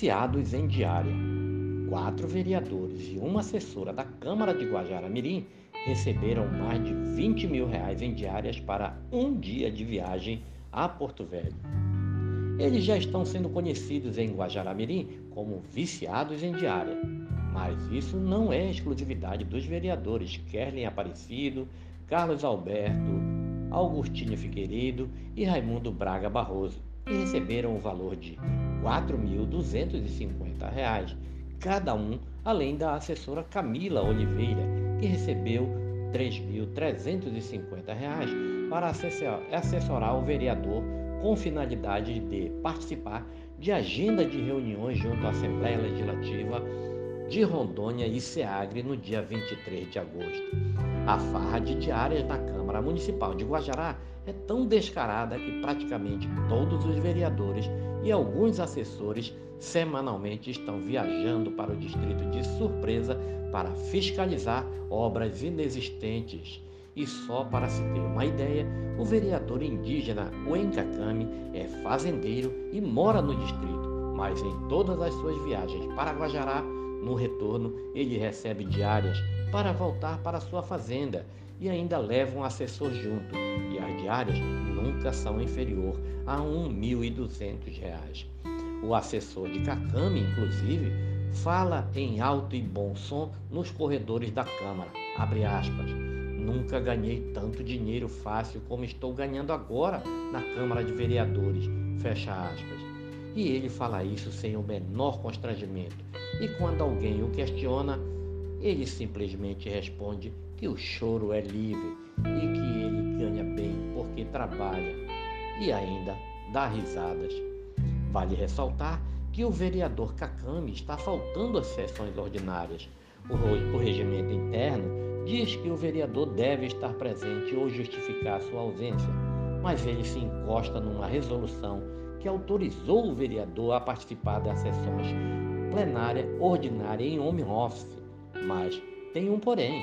viciados em diária. Quatro vereadores e uma assessora da Câmara de Guajará-Mirim receberam mais de 20 mil reais em diárias para um dia de viagem a Porto Velho. Eles já estão sendo conhecidos em Guajará-Mirim como viciados em diária, mas isso não é exclusividade dos vereadores Kerlin Aparecido, Carlos Alberto, Augustinho Figueiredo e Raimundo Braga Barroso, que receberam o valor de R$ 4.250, cada um, além da assessora Camila Oliveira, que recebeu R$ 3.350 para assessorar o vereador com finalidade de participar de agenda de reuniões junto à Assembleia Legislativa de Rondônia e Seagre no dia 23 de agosto. A farra de diárias na Câmara Municipal de Guajará é tão descarada que praticamente todos os vereadores e alguns assessores semanalmente estão viajando para o distrito de surpresa para fiscalizar obras inexistentes. E só para se ter uma ideia, o vereador indígena Oencacame é fazendeiro e mora no distrito, mas em todas as suas viagens para Guajará, no retorno, ele recebe diárias para voltar para sua fazenda e ainda leva um assessor junto, e as diárias nunca são inferior a R$ 1.200. O assessor de Cacame, inclusive, fala em alto e bom som nos corredores da Câmara. Abre aspas. Nunca ganhei tanto dinheiro fácil como estou ganhando agora na Câmara de Vereadores. Fecha aspas. E ele fala isso sem o menor constrangimento. E quando alguém o questiona, ele simplesmente responde que o choro é livre e que ele ganha bem porque trabalha e ainda dá risadas. Vale ressaltar que o vereador Cacame está faltando às sessões ordinárias. O, regimento interno diz que o vereador deve estar presente ou justificar sua ausência, mas ele se encosta numa resolução que autorizou o vereador a participar das sessões plenária ordinária em home office. Mas tem um porém.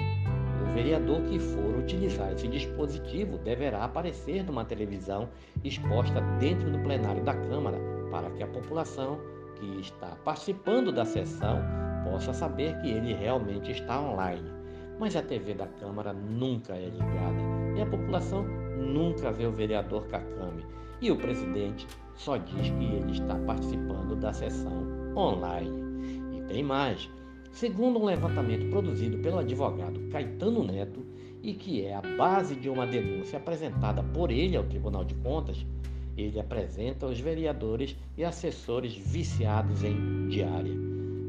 O vereador que for utilizar esse dispositivo deverá aparecer numa televisão exposta dentro do plenário da Câmara para que a população que está participando da sessão possa saber que ele realmente está online. Mas a TV da Câmara nunca é ligada e a população nunca vê o vereador Cacame. E o presidente só diz que ele está participando da sessão online. E tem mais. Segundo um levantamento produzido pelo advogado Caetano Neto e que é a base de uma denúncia apresentada por ele ao Tribunal de Contas, ele apresenta os vereadores e assessores viciados em diária.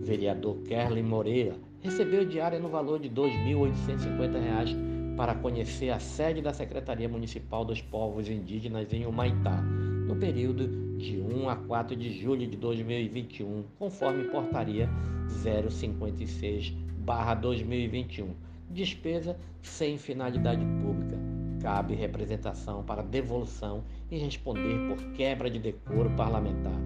Vereador Kerlin Moreira recebeu diária no valor de R$ 2.850 para conhecer a sede da Secretaria Municipal dos Povos Indígenas em Humaitá, no período de 1 a 4 de julho de 2021, conforme portaria 056/2021. Despesa sem finalidade pública cabe representação para devolução e responder por quebra de decoro parlamentar.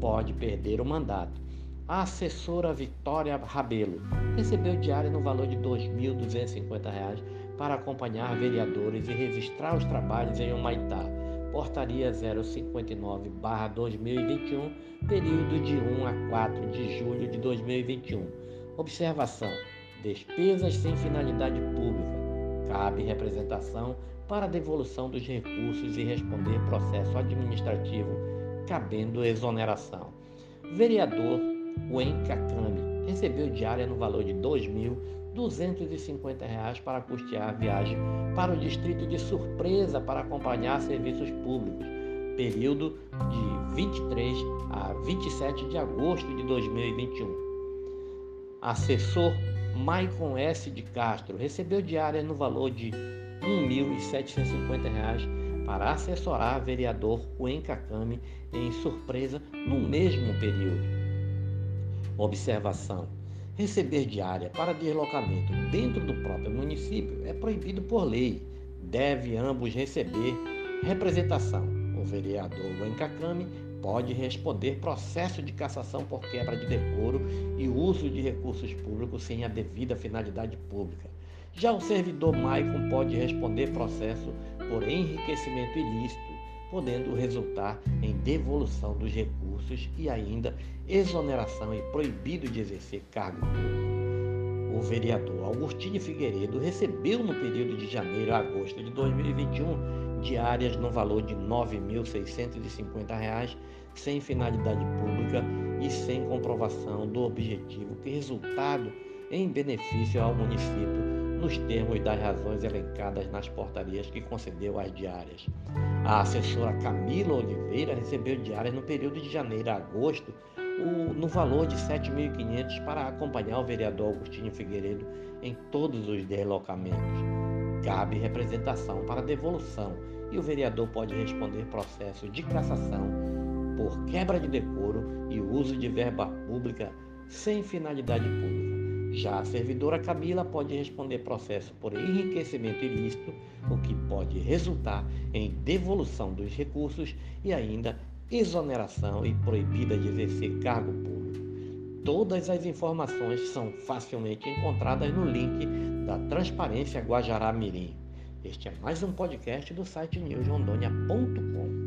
Pode perder o mandato. A assessora Vitória Rabelo recebeu diária no valor de R$ 2.250 para acompanhar vereadores e registrar os trabalhos em Humaitá. Portaria 059-2021, período de 1 a 4 de julho de 2021. Observação: despesas sem finalidade pública cabe representação para devolução dos recursos e responder processo administrativo, cabendo exoneração. Vereador Wen Kakami recebeu diária no valor de R$ 2.250 para custear a viagem para o distrito de surpresa para acompanhar serviços públicos, período de 23 a 27 de agosto de 2021. Assessor Maicon S. de Castro recebeu diária no valor de R$ 1.750 para assessorar vereador Cuenca Came em surpresa no mesmo período. Observação: receber diária para deslocamento dentro do próprio município é proibido por lei. Deve ambos receber representação. O vereador Cuenca Came pode responder processo de cassação por quebra de decoro e uso de recursos públicos sem a devida finalidade pública. Já o servidor Maicon pode responder processo por enriquecimento ilícito, podendo resultar em devolução dos recursos e ainda exoneração e proibido de exercer cargo público. O vereador Augustinho Figueiredo recebeu no período de janeiro a agosto de 2021 diárias no valor de R$ 9.650, sem finalidade pública e sem comprovação do objetivo que resultado em benefício ao município nos termos das razões elencadas nas portarias que concedeu às diárias. A assessora Camila Oliveira recebeu diárias no período de janeiro a agosto no valor de R$ 7.500 para acompanhar o vereador Agostinho Figueiredo em todos os deslocamentos. Cabe representação para devolução e o vereador pode responder processo de cassação por quebra de decoro e uso de verba pública sem finalidade pública. Já a servidora Camila pode responder processo por enriquecimento ilícito, o que pode resultar em devolução dos recursos e ainda exoneração e proibida de exercer cargo público. Todas as informações são facilmente encontradas no link da Transparência Guajará Mirim. Este é mais um podcast do site newsrondônia.com.